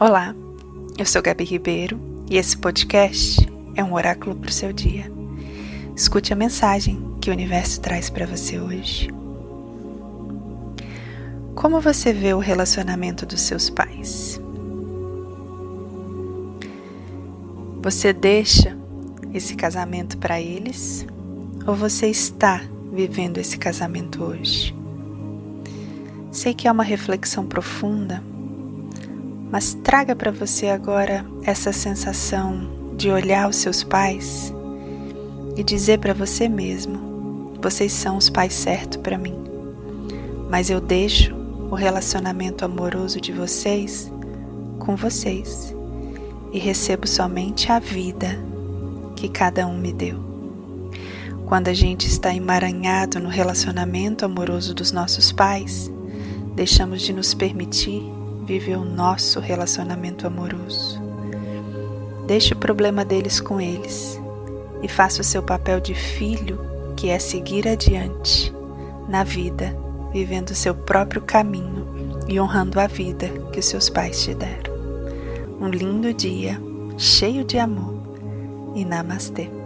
Olá, eu sou Gabi Ribeiro e esse podcast é um oráculo para o seu dia. Escute a mensagem que o universo traz para você hoje. Como você vê o relacionamento dos seus pais? Você deixa esse casamento para eles ou você está vivendo esse casamento hoje? Sei que é uma reflexão profunda mas traga para você agora essa sensação de olhar os seus pais e dizer para você mesmo: vocês são os pais certos para mim, mas eu deixo o relacionamento amoroso de vocês com vocês e recebo somente a vida que cada um me deu. Quando a gente está emaranhado no relacionamento amoroso dos nossos pais, deixamos de nos permitir viver o nosso relacionamento amoroso. Deixe o problema deles com eles e faça o seu papel de filho, que é seguir adiante na vida, vivendo o seu próprio caminho e honrando a vida que os seus pais te deram. Um lindo dia, cheio de amor e namastê.